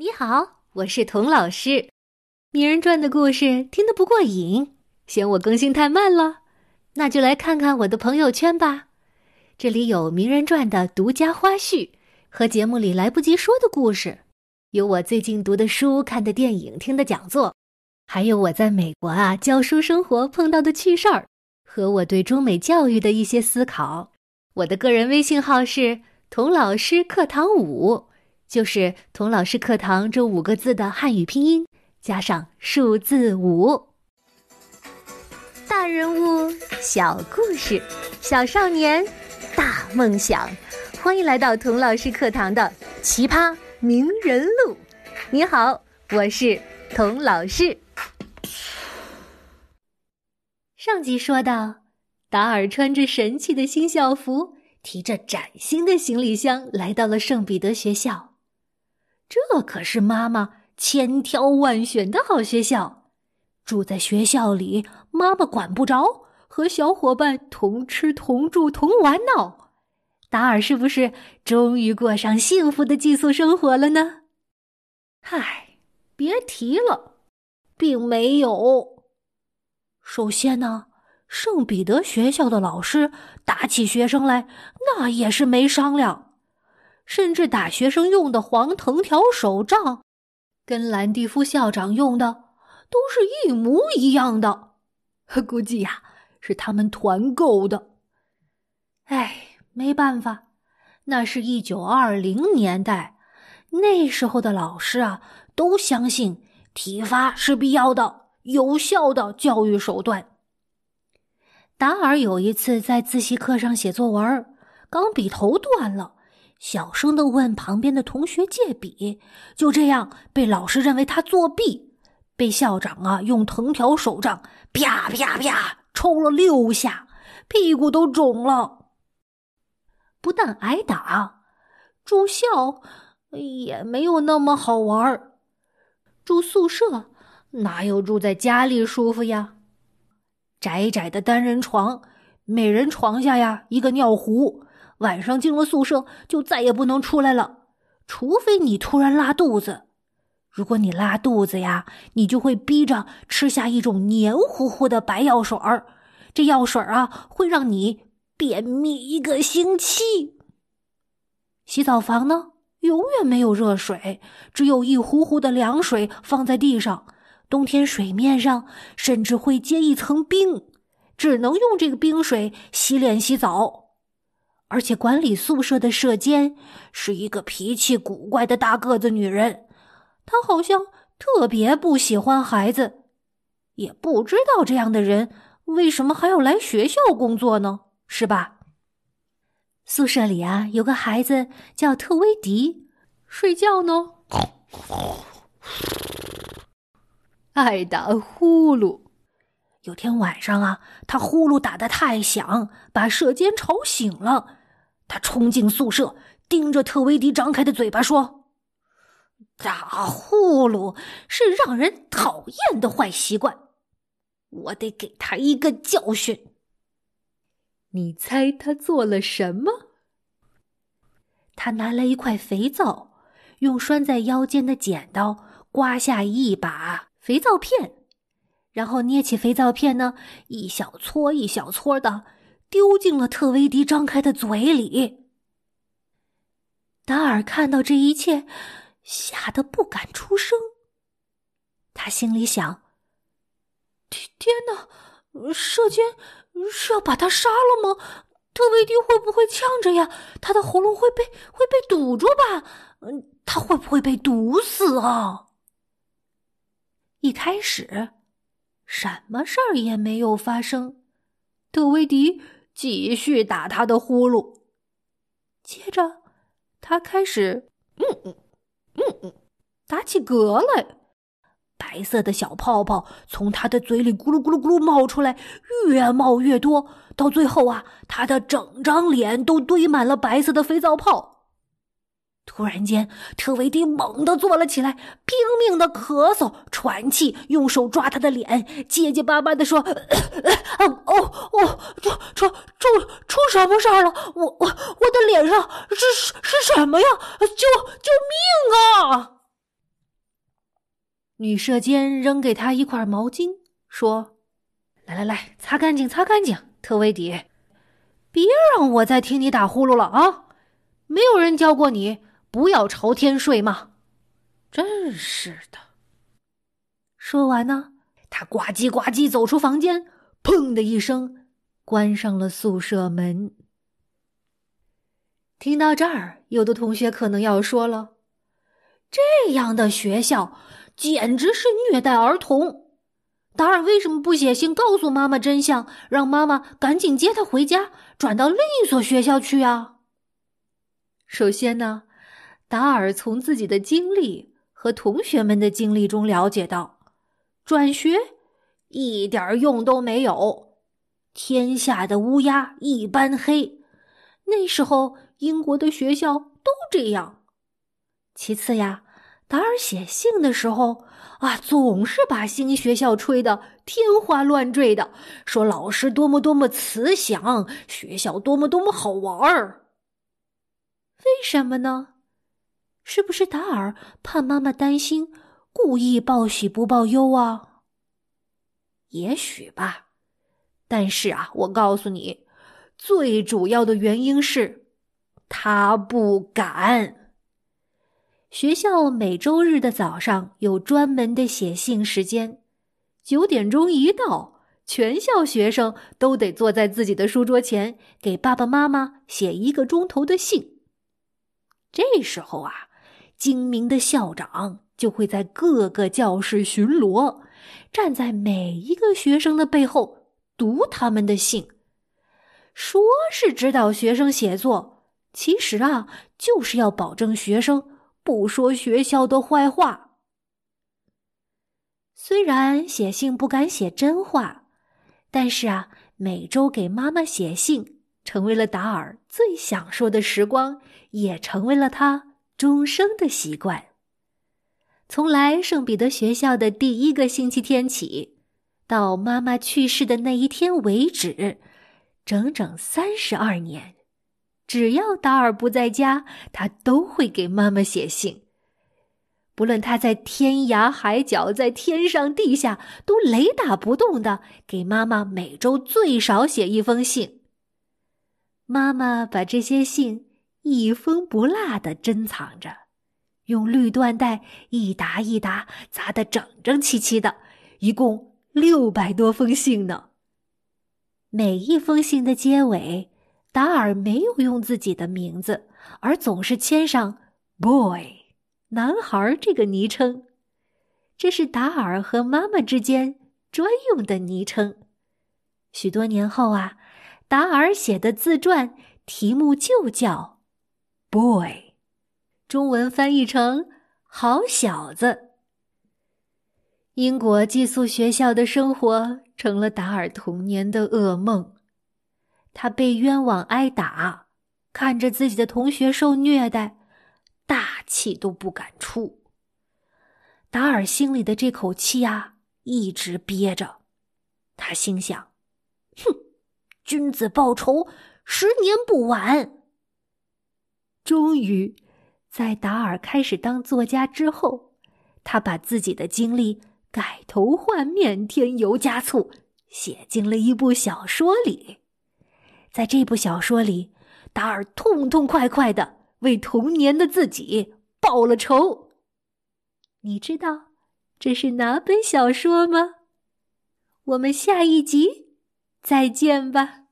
你好，我是童老师。名人传的故事听得不过瘾，嫌我更新太慢了，那就来看看我的朋友圈吧。这里有名人传的独家花絮和节目里来不及说的故事，有我最近读的书、看的电影、听的讲座，还有我在美国啊教书生活碰到的趣事儿和我对中美教育的一些思考。我的个人微信号是童老师课堂五。就是童老师课堂这五个字的汉语拼音加上数字五。大人物小故事，小少年大梦想，欢迎来到童老师课堂的奇葩名人录。你好，我是童老师。上集说到，达尔穿着神气的新校服，提着崭新的行李箱，来到了圣彼得学校。这可是妈妈千挑万选的好学校，住在学校里，妈妈管不着，和小伙伴同吃同住同玩闹。达尔是不是终于过上幸福的寄宿生活了呢？嗨，别提了，并没有。首先呢，圣彼得学校的老师打起学生来，那也是没商量。甚至打学生用的黄藤条手杖，跟兰蒂夫校长用的都是一模一样的。估计呀，是他们团购的。哎，没办法，那是一九二零年代，那时候的老师啊，都相信体罚是必要的、有效的教育手段。达尔有一次在自习课上写作文，钢笔头断了。小声的问旁边的同学借笔，就这样被老师认为他作弊，被校长啊用藤条手杖啪啪啪抽了六下，屁股都肿了。不但挨打，住校也没有那么好玩儿。住宿舍哪有住在家里舒服呀？窄窄的单人床，每人床下呀一个尿壶。晚上进了宿舍就再也不能出来了，除非你突然拉肚子。如果你拉肚子呀，你就会逼着吃下一种黏糊糊的白药水儿，这药水啊会让你便秘一个星期。洗澡房呢，永远没有热水，只有一壶壶的凉水放在地上，冬天水面上甚至会结一层冰，只能用这个冰水洗脸洗澡。而且管理宿舍的舍监是一个脾气古怪的大个子女人，她好像特别不喜欢孩子，也不知道这样的人为什么还要来学校工作呢？是吧？宿舍里啊，有个孩子叫特威迪，睡觉呢，爱打呼噜。有天晚上啊，他呼噜打得太响，把舍监吵醒了。他冲进宿舍，盯着特维迪张开的嘴巴说：“打呼噜是让人讨厌的坏习惯，我得给他一个教训。”你猜他做了什么？他拿来一块肥皂，用拴在腰间的剪刀刮下一把肥皂片，然后捏起肥皂片呢，一小撮一小撮的。丢进了特维迪张开的嘴里。达尔看到这一切，吓得不敢出声。他心里想：“天天哪，射箭是要把他杀了吗？特维迪会不会呛着呀？他的喉咙会被会被堵住吧？嗯，他会不会被毒死啊？”一开始，什么事儿也没有发生。特维迪。继续打他的呼噜，接着他开始嗯嗯嗯嗯打起嗝来，白色的小泡泡从他的嘴里咕噜咕噜咕噜冒出来，越冒越多，到最后啊，他的整张脸都堆满了白色的肥皂泡。突然间，特维迪猛地坐了起来，拼命的咳嗽、喘气，用手抓他的脸，结结巴巴的说：“哦 哦，什么事儿了？我我我的脸上是是什么呀？救救命啊！”女射监扔给他一块毛巾，说：“来来来，擦干净，擦干净，特维迪，别让我再听你打呼噜了啊！没有人教过你不要朝天睡吗？真是的。”说完呢，他呱唧呱唧走出房间，砰的一声关上了宿舍门。听到这儿，有的同学可能要说了：“这样的学校简直是虐待儿童！达尔为什么不写信告诉妈妈真相，让妈妈赶紧接他回家，转到另一所学校去啊？”首先呢，达尔从自己的经历和同学们的经历中了解到。转学一点用都没有，天下的乌鸦一般黑。那时候英国的学校都这样。其次呀，达尔写信的时候啊，总是把新学校吹得天花乱坠的，说老师多么多么慈祥，学校多么多么好玩儿。为什么呢？是不是达尔怕妈妈担心？故意报喜不报忧啊？也许吧，但是啊，我告诉你，最主要的原因是他不敢。学校每周日的早上有专门的写信时间，九点钟一到，全校学生都得坐在自己的书桌前，给爸爸妈妈写一个钟头的信。这时候啊，精明的校长。就会在各个教室巡逻，站在每一个学生的背后读他们的信。说是指导学生写作，其实啊，就是要保证学生不说学校的坏话。虽然写信不敢写真话，但是啊，每周给妈妈写信成为了达尔最享受的时光，也成为了他终生的习惯。从来圣彼得学校的第一个星期天起，到妈妈去世的那一天为止，整整三十二年，只要达尔不在家，他都会给妈妈写信。不论他在天涯海角，在天上地下，都雷打不动的给妈妈每周最少写一封信。妈妈把这些信一封不落的珍藏着。用绿缎带一沓一沓扎得整整齐齐的，一共六百多封信呢。每一封信的结尾，达尔没有用自己的名字，而总是签上 “boy” 男孩这个昵称，这是达尔和妈妈之间专用的昵称。许多年后啊，达尔写的自传题目就叫 “boy”。中文翻译成“好小子”。英国寄宿学校的生活成了达尔童年的噩梦。他被冤枉挨打，看着自己的同学受虐待，大气都不敢出。达尔心里的这口气啊，一直憋着。他心想：“哼，君子报仇，十年不晚。”终于。在达尔开始当作家之后，他把自己的经历改头换面、添油加醋，写进了一部小说里。在这部小说里，达尔痛痛快快的为童年的自己报了仇。你知道这是哪本小说吗？我们下一集再见吧。